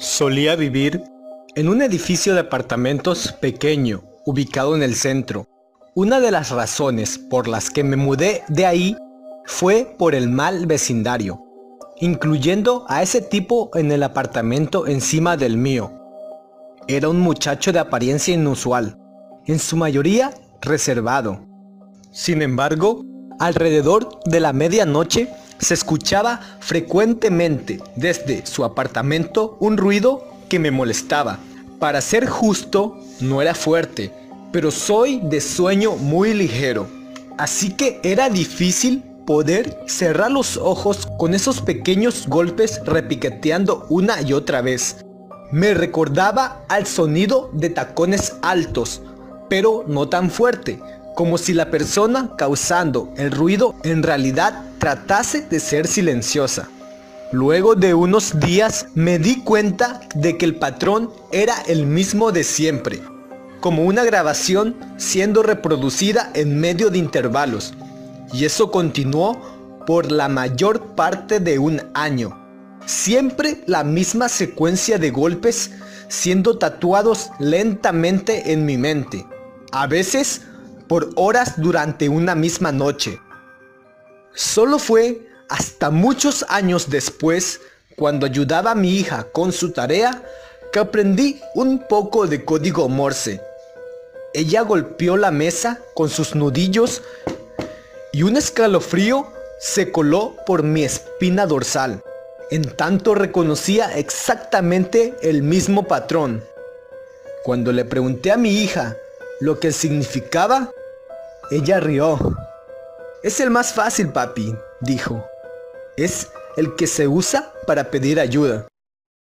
Solía vivir en un edificio de apartamentos pequeño, ubicado en el centro. Una de las razones por las que me mudé de ahí fue por el mal vecindario, incluyendo a ese tipo en el apartamento encima del mío. Era un muchacho de apariencia inusual, en su mayoría reservado. Sin embargo, alrededor de la medianoche se escuchaba frecuentemente desde su apartamento un ruido que me molestaba. Para ser justo, no era fuerte, pero soy de sueño muy ligero. Así que era difícil poder cerrar los ojos con esos pequeños golpes repiqueteando una y otra vez. Me recordaba al sonido de tacones altos, pero no tan fuerte, como si la persona causando el ruido en realidad tratase de ser silenciosa. Luego de unos días me di cuenta de que el patrón era el mismo de siempre, como una grabación siendo reproducida en medio de intervalos, y eso continuó por la mayor parte de un año. Siempre la misma secuencia de golpes siendo tatuados lentamente en mi mente. A veces por horas durante una misma noche. Solo fue hasta muchos años después, cuando ayudaba a mi hija con su tarea, que aprendí un poco de código Morse. Ella golpeó la mesa con sus nudillos y un escalofrío se coló por mi espina dorsal. En tanto reconocía exactamente el mismo patrón. Cuando le pregunté a mi hija lo que significaba, ella rió. Es el más fácil, papi, dijo. Es el que se usa para pedir ayuda.